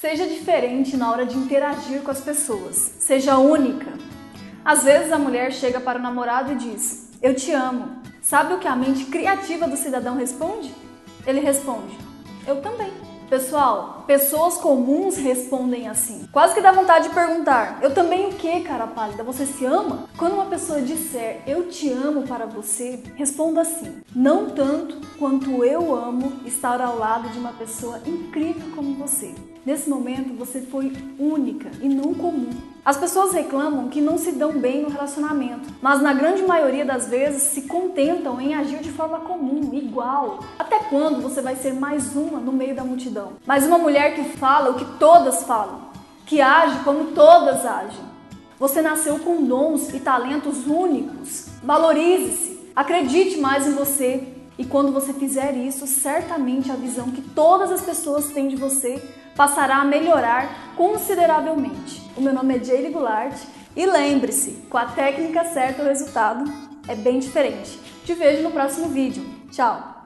Seja diferente na hora de interagir com as pessoas. Seja única. Às vezes a mulher chega para o namorado e diz: Eu te amo. Sabe o que a mente criativa do cidadão responde? Ele responde: Eu também. Pessoal, pessoas comuns respondem assim. Quase que dá vontade de perguntar: Eu também o que, cara pálida? Você se ama? Quando uma pessoa disser eu te amo para você, responda assim: Não tanto quanto eu amo estar ao lado de uma pessoa incrível você. Nesse momento você foi única e não comum. As pessoas reclamam que não se dão bem no relacionamento, mas na grande maioria das vezes se contentam em agir de forma comum, igual. Até quando você vai ser mais uma no meio da multidão? Mais uma mulher que fala o que todas falam, que age como todas agem. Você nasceu com dons e talentos únicos. Valorize-se, acredite mais em você. E quando você fizer isso, certamente a visão que todas as pessoas têm de você passará a melhorar consideravelmente. O meu nome é Jaylee Goulart e lembre-se, com a técnica certa o resultado é bem diferente. Te vejo no próximo vídeo. Tchau!